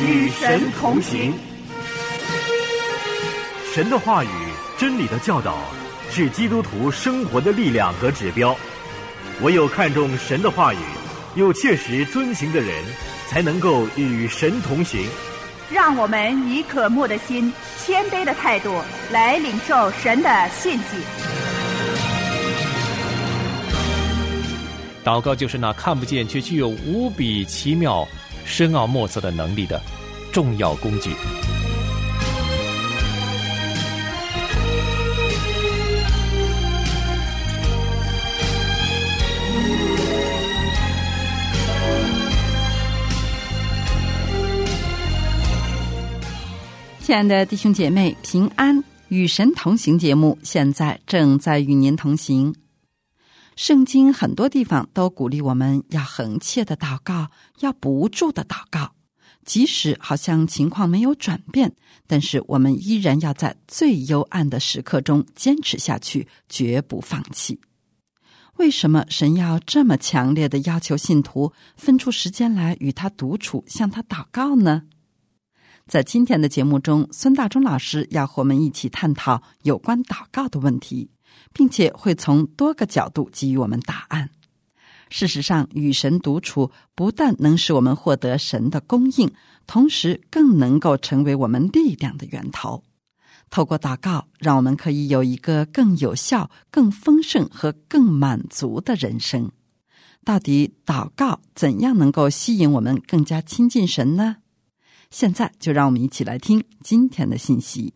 与神同行。神的话语、真理的教导，是基督徒生活的力量和指标。唯有看重神的话语，又切实遵行的人，才能够与神同行。让我们以渴慕的心、谦卑的态度来领受神的信息。祷告就是那看不见却具有无比奇妙、深奥莫测的能力的重要工具。亲爱的弟兄姐妹，平安与神同行节目现在正在与您同行。圣经很多地方都鼓励我们要恒切的祷告，要不住的祷告，即使好像情况没有转变，但是我们依然要在最幽暗的时刻中坚持下去，绝不放弃。为什么神要这么强烈的要求信徒分出时间来与他独处，向他祷告呢？在今天的节目中，孙大中老师要和我们一起探讨有关祷告的问题，并且会从多个角度给予我们答案。事实上，与神独处不但能使我们获得神的供应，同时更能够成为我们力量的源头。透过祷告，让我们可以有一个更有效、更丰盛和更满足的人生。到底祷告怎样能够吸引我们更加亲近神呢？现在就让我们一起来听今天的信息。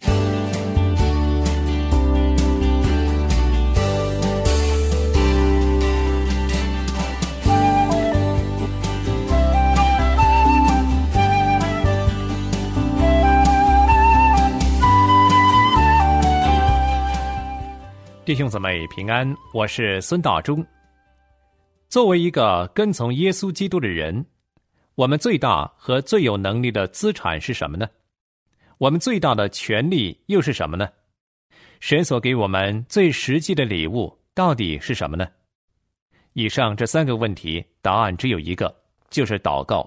弟兄姊妹平安，我是孙大中。作为一个跟从耶稣基督的人。我们最大和最有能力的资产是什么呢？我们最大的权利又是什么呢？神所给我们最实际的礼物到底是什么呢？以上这三个问题，答案只有一个，就是祷告。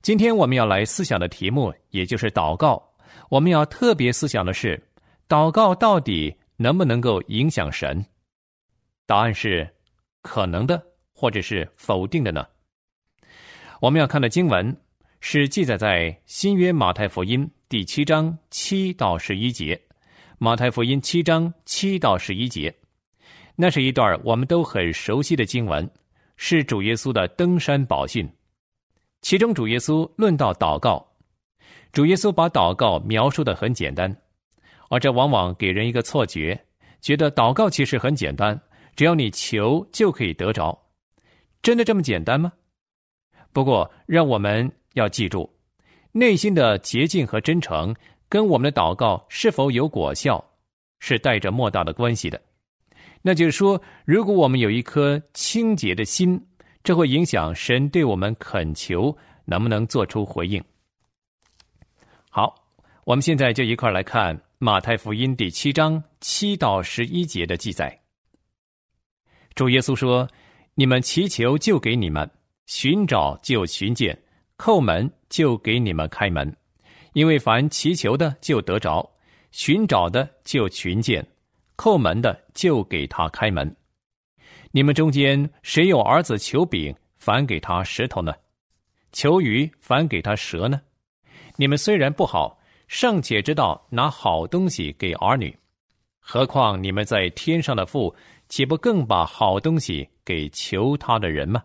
今天我们要来思想的题目，也就是祷告。我们要特别思想的是，祷告到底能不能够影响神？答案是可能的，或者是否定的呢？我们要看的经文是记载在新约马太福音第七章七到十一节。马太福音七章七到十一节，那是一段我们都很熟悉的经文，是主耶稣的登山宝训。其中主耶稣论到祷告，主耶稣把祷告描述的很简单，而这往往给人一个错觉，觉得祷告其实很简单，只要你求就可以得着。真的这么简单吗？不过，让我们要记住，内心的洁净和真诚跟我们的祷告是否有果效，是带着莫大的关系的。那就是说，如果我们有一颗清洁的心，这会影响神对我们恳求能不能做出回应。好，我们现在就一块来看马太福音第七章七到十一节的记载。主耶稣说：“你们祈求，就给你们。”寻找就寻见，叩门就给你们开门，因为凡祈求的就得着，寻找的就寻见，叩门的就给他开门。你们中间谁有儿子求饼，反给他石头呢？求鱼，反给他蛇呢？你们虽然不好，尚且知道拿好东西给儿女，何况你们在天上的父，岂不更把好东西给求他的人吗？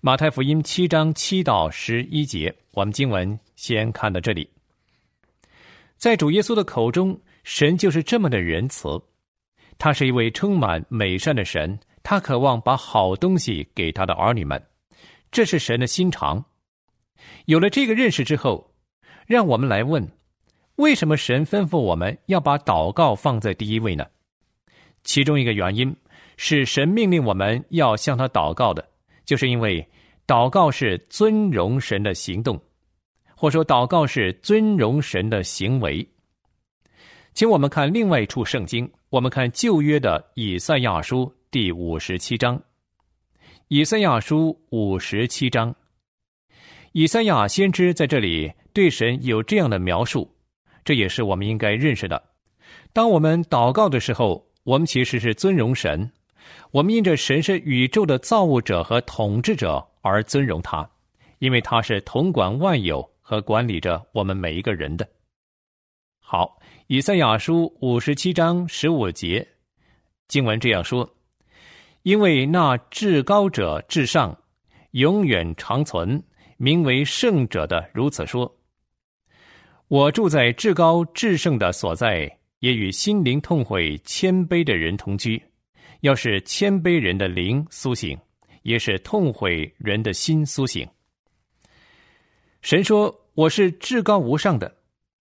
马太福音七章七到十一节，我们经文先看到这里。在主耶稣的口中，神就是这么的仁慈，他是一位充满美善的神，他渴望把好东西给他的儿女们，这是神的心肠。有了这个认识之后，让我们来问：为什么神吩咐我们要把祷告放在第一位呢？其中一个原因是神命令我们要向他祷告的。就是因为祷告是尊荣神的行动，或说祷告是尊荣神的行为。请我们看另外一处圣经，我们看旧约的以赛亚书第五十七章。以赛亚书五十七章，以赛亚先知在这里对神有这样的描述，这也是我们应该认识的。当我们祷告的时候，我们其实是尊荣神，我们因着神是宇宙的造物者和统治者而尊荣他，因为他是统管万有和管理着我们每一个人的。好，以赛亚书五十七章十五节经文这样说：“因为那至高者至上，永远长存。”名为圣者的如此说：“我住在至高至圣的所在，也与心灵痛悔、谦卑的人同居。要是谦卑人的灵苏醒，也是痛悔人的心苏醒。”神说：“我是至高无上的，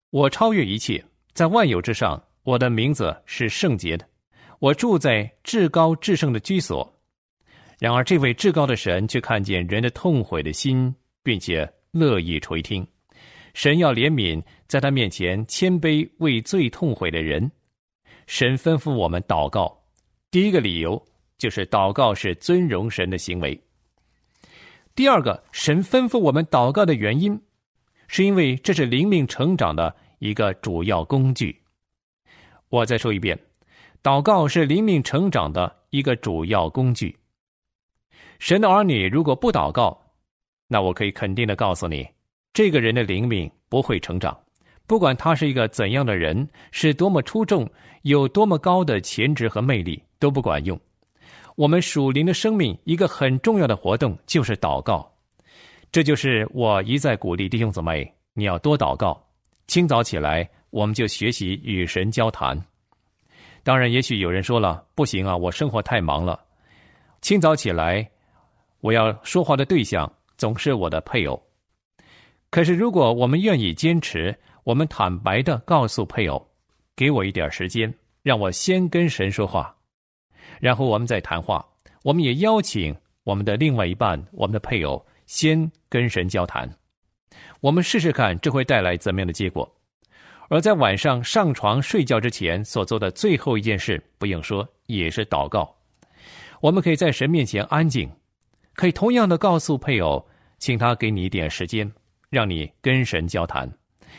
我超越一切，在万有之上。我的名字是圣洁的，我住在至高至圣的居所。然而，这位至高的神却看见人的痛悔的心。”并且乐意垂听，神要怜悯在他面前谦卑为罪痛悔的人。神吩咐我们祷告，第一个理由就是祷告是尊荣神的行为。第二个，神吩咐我们祷告的原因，是因为这是灵命成长的一个主要工具。我再说一遍，祷告是灵命成长的一个主要工具。神的儿女如果不祷告，那我可以肯定的告诉你，这个人的灵命不会成长，不管他是一个怎样的人，是多么出众，有多么高的潜质和魅力，都不管用。我们属灵的生命一个很重要的活动就是祷告，这就是我一再鼓励弟兄姊妹，你要多祷告。清早起来，我们就学习与神交谈。当然，也许有人说了，不行啊，我生活太忙了。清早起来，我要说话的对象。总是我的配偶。可是，如果我们愿意坚持，我们坦白的告诉配偶：“给我一点时间，让我先跟神说话，然后我们再谈话。”我们也邀请我们的另外一半，我们的配偶先跟神交谈。我们试试看，这会带来怎么样的结果？而在晚上上床睡觉之前所做的最后一件事，不用说，也是祷告。我们可以在神面前安静，可以同样的告诉配偶。请他给你一点时间，让你跟神交谈。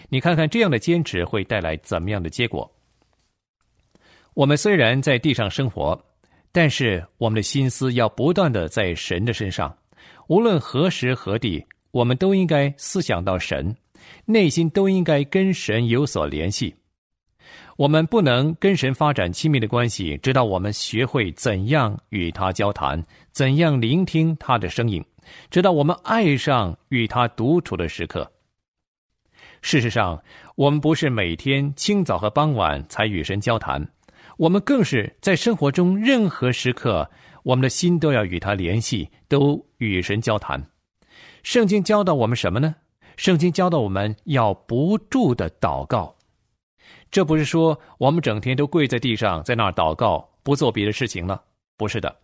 你看看这样的坚持会带来怎么样的结果？我们虽然在地上生活，但是我们的心思要不断的在神的身上。无论何时何地，我们都应该思想到神，内心都应该跟神有所联系。我们不能跟神发展亲密的关系，直到我们学会怎样与他交谈，怎样聆听他的声音。直到我们爱上与他独处的时刻。事实上，我们不是每天清早和傍晚才与神交谈，我们更是在生活中任何时刻，我们的心都要与他联系，都与神交谈。圣经教导我们什么呢？圣经教导我们要不住的祷告。这不是说我们整天都跪在地上，在那儿祷告，不做别的事情了。不是的。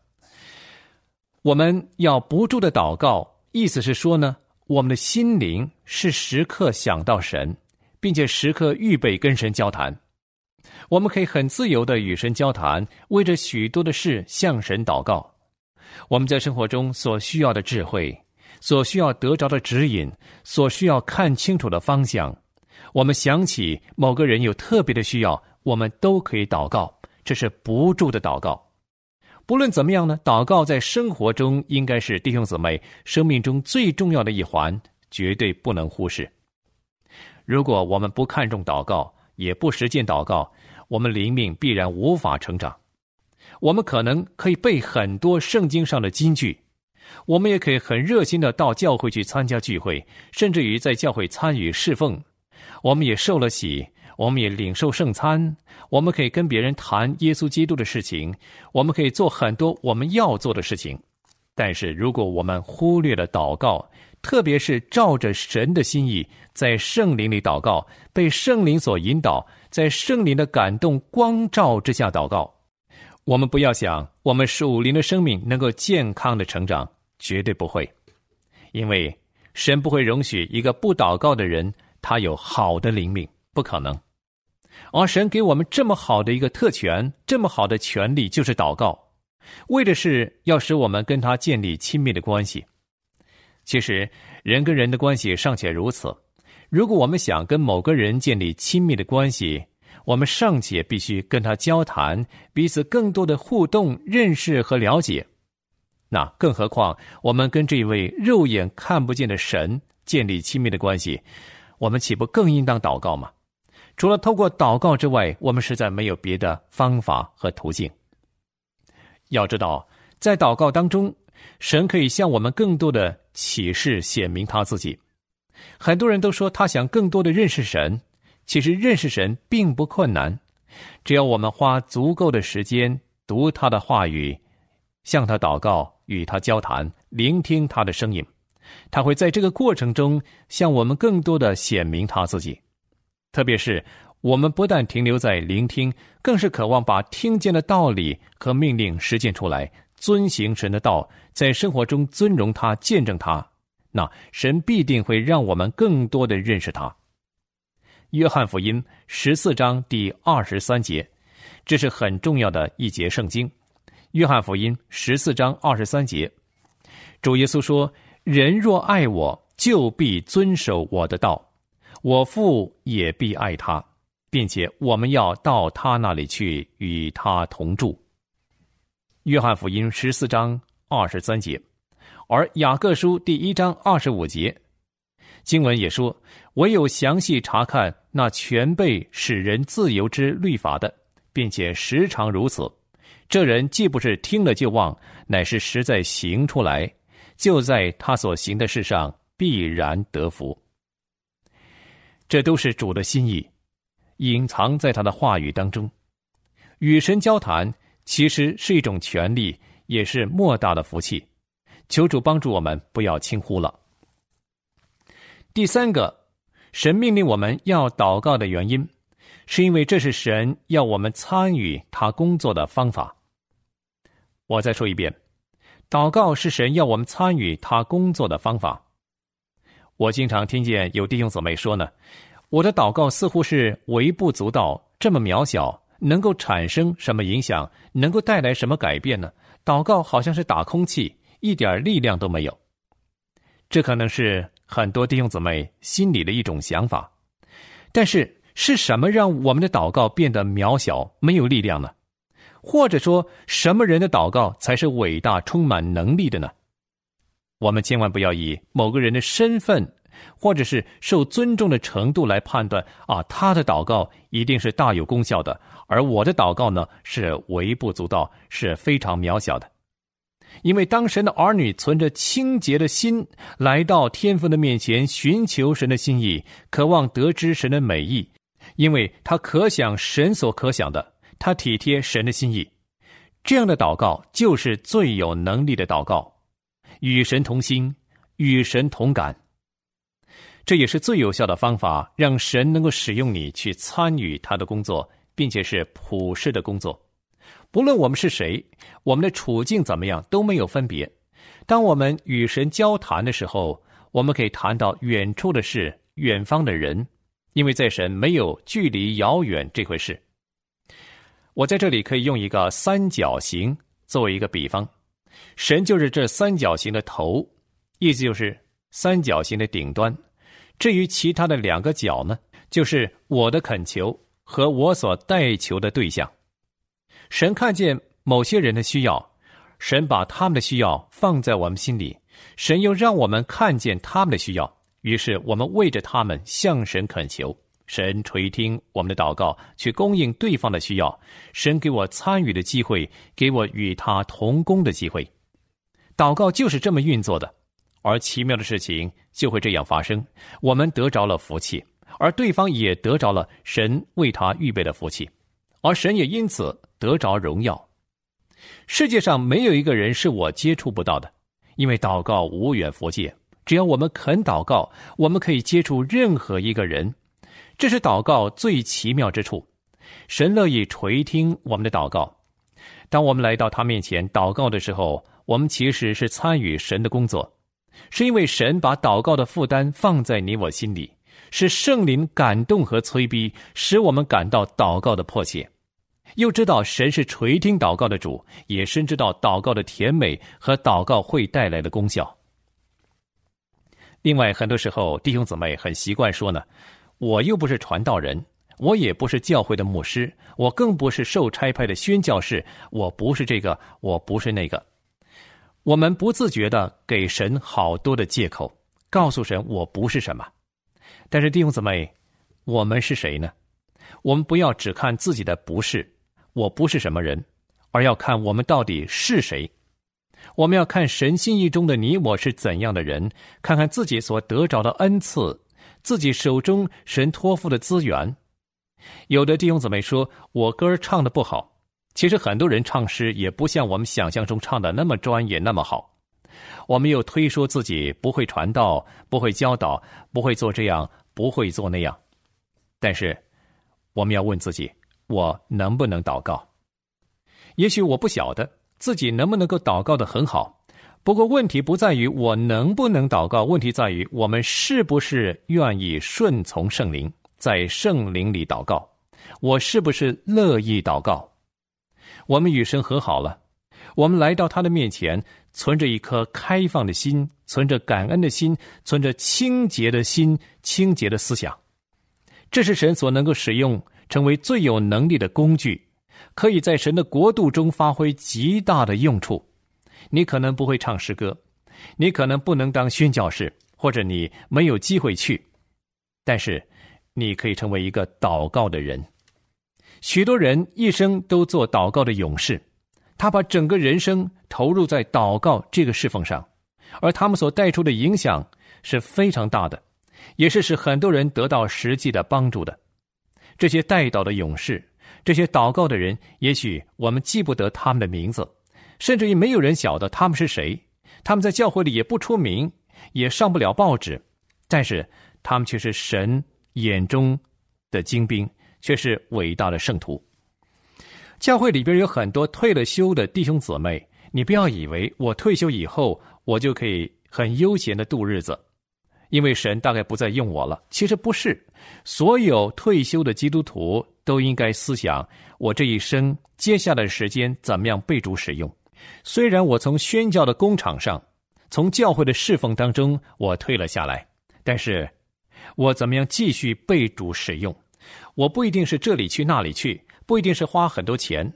我们要不住的祷告，意思是说呢，我们的心灵是时刻想到神，并且时刻预备跟神交谈。我们可以很自由的与神交谈，为着许多的事向神祷告。我们在生活中所需要的智慧，所需要得着的指引，所需要看清楚的方向，我们想起某个人有特别的需要，我们都可以祷告。这是不住的祷告。不论怎么样呢，祷告在生活中应该是弟兄姊妹生命中最重要的一环，绝对不能忽视。如果我们不看重祷告，也不实践祷告，我们灵命必然无法成长。我们可能可以背很多圣经上的金句，我们也可以很热心的到教会去参加聚会，甚至于在教会参与侍奉，我们也受了洗。我们也领受圣餐，我们可以跟别人谈耶稣基督的事情，我们可以做很多我们要做的事情。但是，如果我们忽略了祷告，特别是照着神的心意，在圣灵里祷告，被圣灵所引导，在圣灵的感动光照之下祷告，我们不要想我们属灵的生命能够健康的成长，绝对不会，因为神不会容许一个不祷告的人，他有好的灵命，不可能。而神给我们这么好的一个特权，这么好的权利，就是祷告，为的是要使我们跟他建立亲密的关系。其实，人跟人的关系尚且如此，如果我们想跟某个人建立亲密的关系，我们尚且必须跟他交谈，彼此更多的互动、认识和了解。那更何况我们跟这位肉眼看不见的神建立亲密的关系，我们岂不更应当祷告吗？除了透过祷告之外，我们实在没有别的方法和途径。要知道，在祷告当中，神可以向我们更多的启示显明他自己。很多人都说他想更多的认识神。其实认识神并不困难，只要我们花足够的时间读他的话语，向他祷告，与他交谈，聆听他的声音，他会在这个过程中向我们更多的显明他自己。特别是我们不但停留在聆听，更是渴望把听见的道理和命令实践出来，遵行神的道，在生活中尊荣他，见证他，那神必定会让我们更多的认识他。约翰福音十四章第二十三节，这是很重要的一节圣经。约翰福音十四章二十三节，主耶稣说：“人若爱我，就必遵守我的道；我父也必爱他，并且我们要到他那里去，与他同住。”约翰福音十四章二十三节，而雅各书第一章二十五节。经文也说：“唯有详细查看那全被使人自由之律法的，并且时常如此，这人既不是听了就忘，乃是实在行出来，就在他所行的事上必然得福。这都是主的心意，隐藏在他的话语当中。与神交谈其实是一种权利，也是莫大的福气。求主帮助我们，不要轻忽了。”第三个，神命令我们要祷告的原因，是因为这是神要我们参与他工作的方法。我再说一遍，祷告是神要我们参与他工作的方法。我经常听见有弟兄姊妹说呢，我的祷告似乎是微不足道，这么渺小，能够产生什么影响，能够带来什么改变呢？祷告好像是打空气，一点力量都没有。这可能是。很多弟兄姊妹心里的一种想法，但是是什么让我们的祷告变得渺小、没有力量呢？或者说，什么人的祷告才是伟大、充满能力的呢？我们千万不要以某个人的身份，或者是受尊重的程度来判断啊，他的祷告一定是大有功效的，而我的祷告呢是微不足道，是非常渺小的。因为当神的儿女存着清洁的心来到天父的面前寻求神的心意，渴望得知神的美意，因为他可想神所可想的，他体贴神的心意，这样的祷告就是最有能力的祷告，与神同心，与神同感，这也是最有效的方法，让神能够使用你去参与他的工作，并且是普世的工作。不论我们是谁，我们的处境怎么样都没有分别。当我们与神交谈的时候，我们可以谈到远处的事、远方的人，因为在神没有距离遥远这回事。我在这里可以用一个三角形作为一个比方，神就是这三角形的头，意思就是三角形的顶端。至于其他的两个角呢，就是我的恳求和我所代求的对象。神看见某些人的需要，神把他们的需要放在我们心里，神又让我们看见他们的需要，于是我们为着他们向神恳求，神垂听我们的祷告，去供应对方的需要。神给我参与的机会，给我与他同工的机会。祷告就是这么运作的，而奇妙的事情就会这样发生：我们得着了福气，而对方也得着了神为他预备的福气，而神也因此。得着荣耀，世界上没有一个人是我接触不到的，因为祷告无远佛界。只要我们肯祷告，我们可以接触任何一个人，这是祷告最奇妙之处。神乐意垂听我们的祷告。当我们来到他面前祷告的时候，我们其实是参与神的工作，是因为神把祷告的负担放在你我心里，是圣灵感动和催逼，使我们感到祷告的迫切。又知道神是垂听祷告的主，也深知道祷告的甜美和祷告会带来的功效。另外，很多时候弟兄姊妹很习惯说呢：“我又不是传道人，我也不是教会的牧师，我更不是受差派的宣教士，我不是这个，我不是那个。”我们不自觉的给神好多的借口，告诉神我不是什么。但是弟兄姊妹，我们是谁呢？我们不要只看自己的不是，我不是什么人，而要看我们到底是谁。我们要看神心意中的你我是怎样的人，看看自己所得着的恩赐，自己手中神托付的资源。有的弟兄姊妹说，我歌唱的不好。其实很多人唱诗也不像我们想象中唱的那么专业那么好。我们又推说自己不会传道，不会教导，不会做这样，不会做那样。但是，我们要问自己：我能不能祷告？也许我不晓得。自己能不能够祷告的很好？不过问题不在于我能不能祷告，问题在于我们是不是愿意顺从圣灵，在圣灵里祷告。我是不是乐意祷告？我们与神和好了，我们来到他的面前，存着一颗开放的心，存着感恩的心，存着清洁的心，清洁的思想。这是神所能够使用，成为最有能力的工具。可以在神的国度中发挥极大的用处。你可能不会唱诗歌，你可能不能当宣教士，或者你没有机会去，但是你可以成为一个祷告的人。许多人一生都做祷告的勇士，他把整个人生投入在祷告这个侍奉上，而他们所带出的影响是非常大的，也是使很多人得到实际的帮助的。这些带祷的勇士。这些祷告的人，也许我们记不得他们的名字，甚至于没有人晓得他们是谁。他们在教会里也不出名，也上不了报纸，但是他们却是神眼中的精兵，却是伟大的圣徒。教会里边有很多退了休的弟兄姊妹，你不要以为我退休以后我就可以很悠闲的度日子，因为神大概不再用我了。其实不是，所有退休的基督徒。都应该思想我这一生接下来的时间怎么样被主使用。虽然我从宣教的工厂上，从教会的侍奉当中我退了下来，但是，我怎么样继续被主使用？我不一定是这里去那里去，不一定是花很多钱，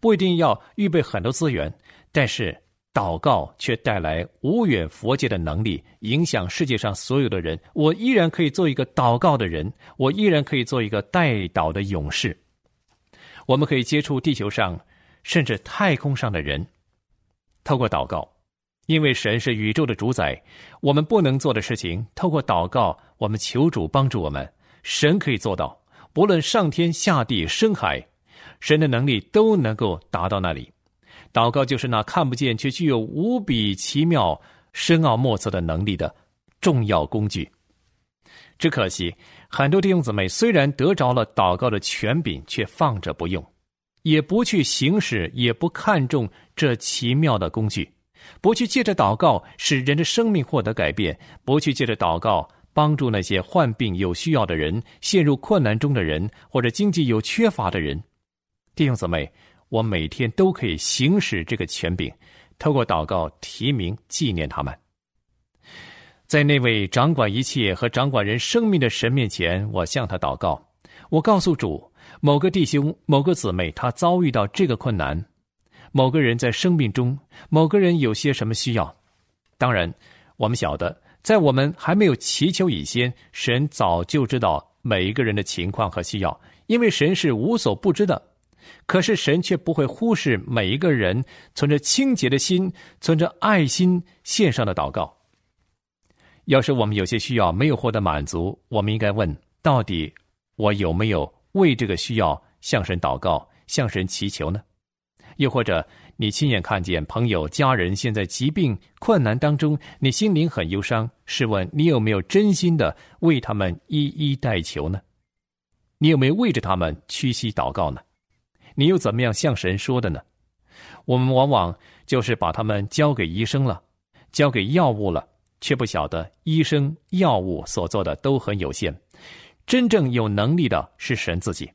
不一定要预备很多资源，但是。祷告却带来无远佛界的能力，影响世界上所有的人。我依然可以做一个祷告的人，我依然可以做一个带祷的勇士。我们可以接触地球上甚至太空上的人，透过祷告，因为神是宇宙的主宰。我们不能做的事情，透过祷告，我们求主帮助我们。神可以做到，不论上天下地深海，神的能力都能够达到那里。祷告就是那看不见却具有无比奇妙、深奥莫测的能力的重要工具。只可惜，很多弟兄姊妹虽然得着了祷告的权柄，却放着不用，也不去行使，也不看重这奇妙的工具，不去借着祷告使人的生命获得改变，不去借着祷告帮助那些患病有需要的人、陷入困难中的人或者经济有缺乏的人。弟兄姊妹。我每天都可以行使这个权柄，透过祷告提名纪念他们。在那位掌管一切和掌管人生命的神面前，我向他祷告。我告诉主，某个弟兄、某个姊妹，他遭遇到这个困难；某个人在生命中，某个人有些什么需要。当然，我们晓得，在我们还没有祈求以前，神早就知道每一个人的情况和需要，因为神是无所不知的。可是神却不会忽视每一个人存着清洁的心、存着爱心献上的祷告。要是我们有些需要没有获得满足，我们应该问：到底我有没有为这个需要向神祷告、向神祈求呢？又或者你亲眼看见朋友、家人现在疾病困难当中，你心灵很忧伤，试问你有没有真心的为他们一一代求呢？你有没有为着他们屈膝祷告呢？你又怎么样向神说的呢？我们往往就是把他们交给医生了，交给药物了，却不晓得医生、药物所做的都很有限。真正有能力的是神自己。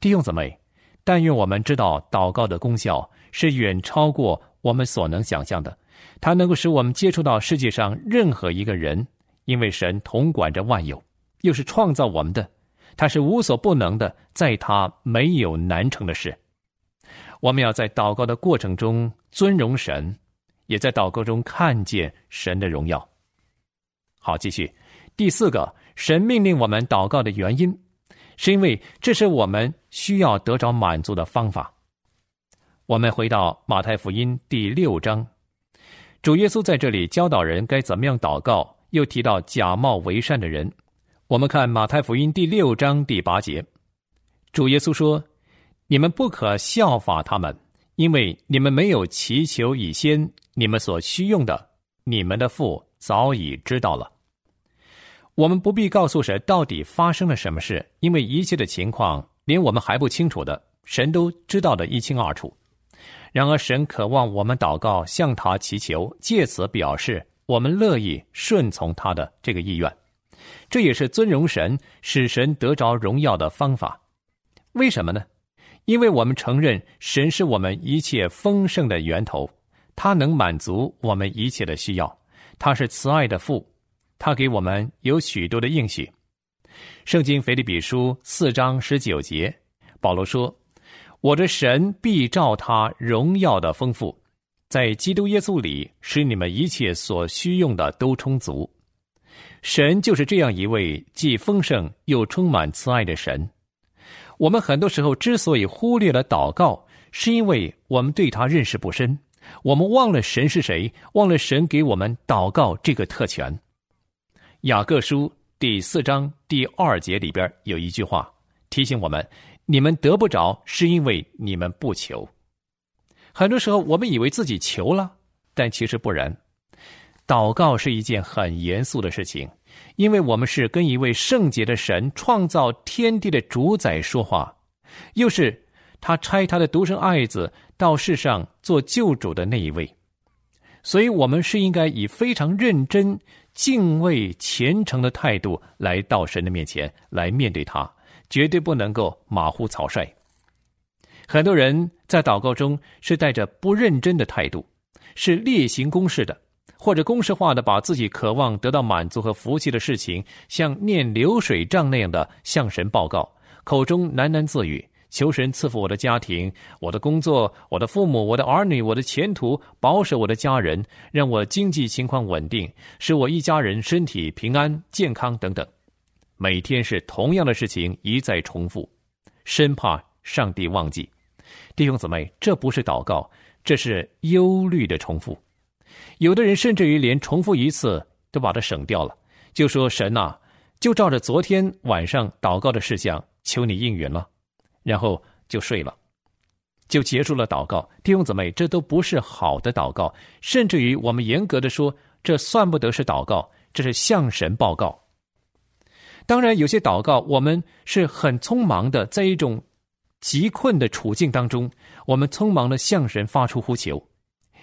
弟兄姊妹，但愿我们知道祷告的功效是远超过我们所能想象的，它能够使我们接触到世界上任何一个人，因为神统管着万有，又是创造我们的，他是无所不能的，在他没有难成的事。我们要在祷告的过程中尊荣神，也在祷告中看见神的荣耀。好，继续第四个，神命令我们祷告的原因，是因为这是我们需要得着满足的方法。我们回到马太福音第六章，主耶稣在这里教导人该怎么样祷告。又提到假冒为善的人，我们看马太福音第六章第八节，主耶稣说：“你们不可效法他们，因为你们没有祈求以先，你们所需用的，你们的父早已知道了。我们不必告诉神到底发生了什么事，因为一切的情况连我们还不清楚的，神都知道的一清二楚。然而，神渴望我们祷告，向他祈求，借此表示。”我们乐意顺从他的这个意愿，这也是尊荣神、使神得着荣耀的方法。为什么呢？因为我们承认神是我们一切丰盛的源头，他能满足我们一切的需要。他是慈爱的父，他给我们有许多的应许。圣经腓立比书四章十九节，保罗说：“我的神必照他荣耀的丰富。”在基督耶稣里，使你们一切所需用的都充足。神就是这样一位既丰盛又充满慈爱的神。我们很多时候之所以忽略了祷告，是因为我们对他认识不深，我们忘了神是谁，忘了神给我们祷告这个特权。雅各书第四章第二节里边有一句话提醒我们：你们得不着，是因为你们不求。很多时候，我们以为自己求了，但其实不然。祷告是一件很严肃的事情，因为我们是跟一位圣洁的神、创造天地的主宰说话，又是他差他的独生爱子到世上做救主的那一位，所以我们是应该以非常认真、敬畏、虔诚的态度来到神的面前来面对他，绝对不能够马虎草率。很多人在祷告中是带着不认真的态度，是例行公事的，或者公式化的把自己渴望得到满足和福气的事情，像念流水账那样的向神报告，口中喃喃自语，求神赐福我的家庭、我的工作、我的父母、我的儿女、我的前途，保守我的家人，让我经济情况稳定，使我一家人身体平安健康等等。每天是同样的事情一再重复，生怕上帝忘记。弟兄姊妹，这不是祷告，这是忧虑的重复。有的人甚至于连重复一次都把它省掉了，就说：“神呐，就照着昨天晚上祷告的事项，求你应允了。”然后就睡了，就结束了祷告。弟兄姊妹，这都不是好的祷告，甚至于我们严格的说，这算不得是祷告，这是向神报告。当然，有些祷告我们是很匆忙的，在一种。急困的处境当中，我们匆忙的向神发出呼求。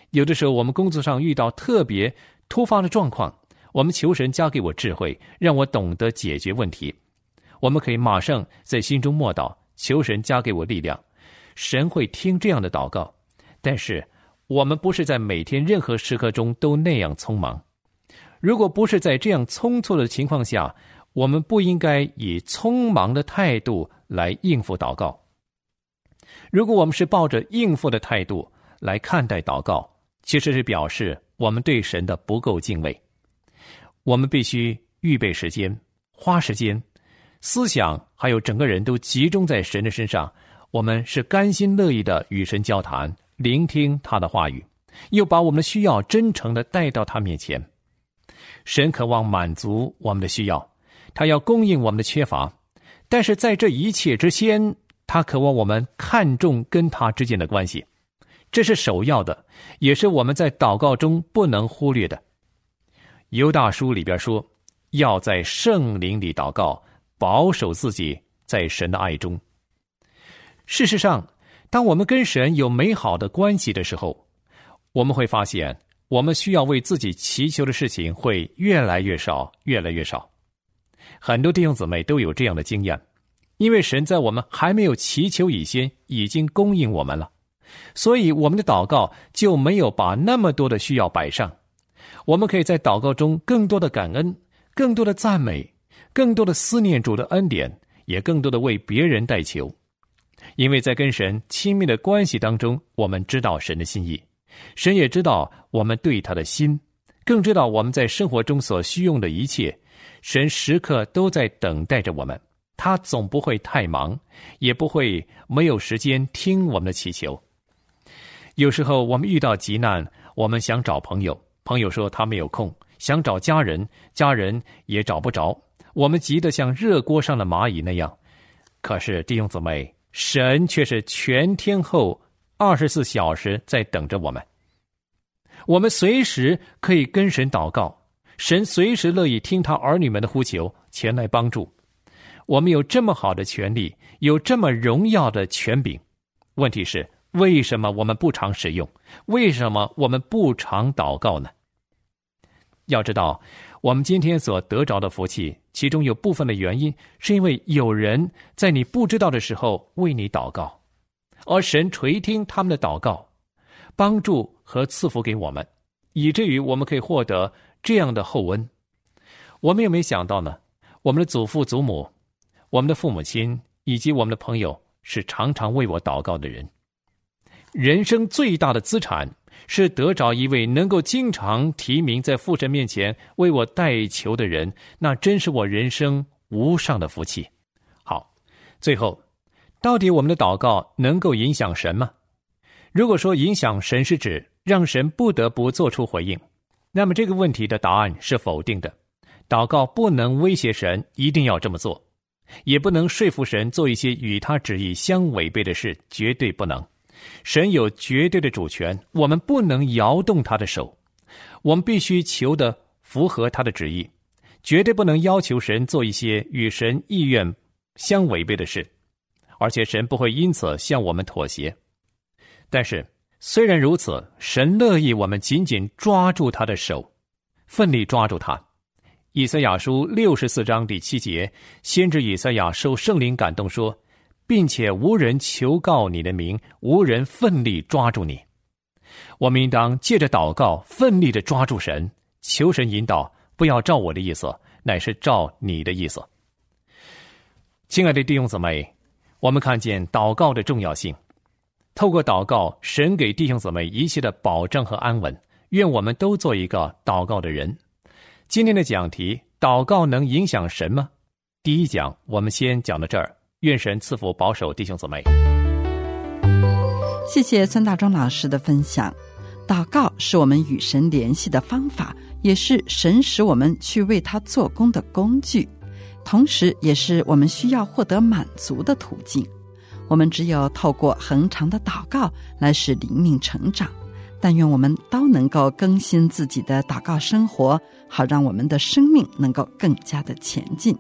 有的时候，我们工作上遇到特别突发的状况，我们求神加给我智慧，让我懂得解决问题。我们可以马上在心中默祷，求神加给我力量。神会听这样的祷告，但是我们不是在每天任何时刻中都那样匆忙。如果不是在这样匆促的情况下，我们不应该以匆忙的态度来应付祷告。如果我们是抱着应付的态度来看待祷告，其实是表示我们对神的不够敬畏。我们必须预备时间，花时间，思想还有整个人都集中在神的身上。我们是甘心乐意的与神交谈，聆听他的话语，又把我们的需要真诚的带到他面前。神渴望满足我们的需要，他要供应我们的缺乏，但是在这一切之先。他渴望我们看重跟他之间的关系，这是首要的，也是我们在祷告中不能忽略的。犹大书里边说，要在圣灵里祷告，保守自己在神的爱中。事实上，当我们跟神有美好的关系的时候，我们会发现，我们需要为自己祈求的事情会越来越少，越来越少。很多弟兄姊妹都有这样的经验。因为神在我们还没有祈求以前，已经供应我们了，所以我们的祷告就没有把那么多的需要摆上。我们可以在祷告中更多的感恩，更多的赞美，更多的思念主的恩典，也更多的为别人代求。因为在跟神亲密的关系当中，我们知道神的心意，神也知道我们对他的心，更知道我们在生活中所需用的一切。神时刻都在等待着我们，他总不会太忙，也不会没有时间听我们的祈求。有时候我们遇到急难，我们想找朋友，朋友说他没有空；想找家人，家人也找不着。我们急得像热锅上的蚂蚁那样。可是弟兄姊妹，神却是全天候、二十四小时在等着我们。我们随时可以跟神祷告，神随时乐意听他儿女们的呼求，前来帮助。我们有这么好的权利，有这么荣耀的权柄，问题是？为什么我们不常使用？为什么我们不常祷告呢？要知道，我们今天所得着的福气，其中有部分的原因，是因为有人在你不知道的时候为你祷告，而神垂听他们的祷告，帮助和赐福给我们，以至于我们可以获得这样的厚恩。我们有没有想到呢？我们的祖父祖母、我们的父母亲以及我们的朋友，是常常为我祷告的人。人生最大的资产是得着一位能够经常提名在父神面前为我代求的人，那真是我人生无上的福气。好，最后，到底我们的祷告能够影响神吗？如果说影响神是指让神不得不做出回应，那么这个问题的答案是否定的。祷告不能威胁神一定要这么做，也不能说服神做一些与他旨意相违背的事，绝对不能。神有绝对的主权，我们不能摇动他的手，我们必须求的符合他的旨意，绝对不能要求神做一些与神意愿相违背的事，而且神不会因此向我们妥协。但是虽然如此，神乐意我们紧紧抓住他的手，奋力抓住他。以赛亚书六十四章第七节，先知以赛亚受圣灵感动说。并且无人求告你的名，无人奋力抓住你。我们应当借着祷告，奋力的抓住神，求神引导，不要照我的意思，乃是照你的意思。亲爱的弟兄姊妹，我们看见祷告的重要性。透过祷告，神给弟兄姊妹一切的保证和安稳。愿我们都做一个祷告的人。今天的讲题：祷告能影响神吗？第一讲，我们先讲到这儿。愿神赐福保守弟兄姊妹。谢谢孙大中老师的分享。祷告是我们与神联系的方法，也是神使我们去为他做工的工具，同时也是我们需要获得满足的途径。我们只有透过恒长的祷告来使灵命成长。但愿我们都能够更新自己的祷告生活，好让我们的生命能够更加的前进。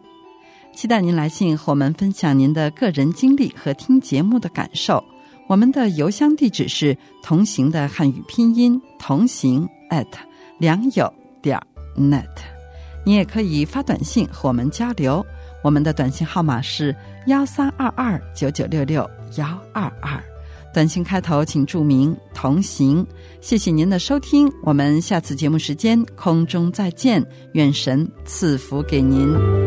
期待您来信和我们分享您的个人经历和听节目的感受。我们的邮箱地址是同行的汉语拼音同行 at 良友点 net。你也可以发短信和我们交流，我们的短信号码是幺三二二九九六六幺二二。短信开头请注明同行。谢谢您的收听，我们下次节目时间空中再见。愿神赐福给您。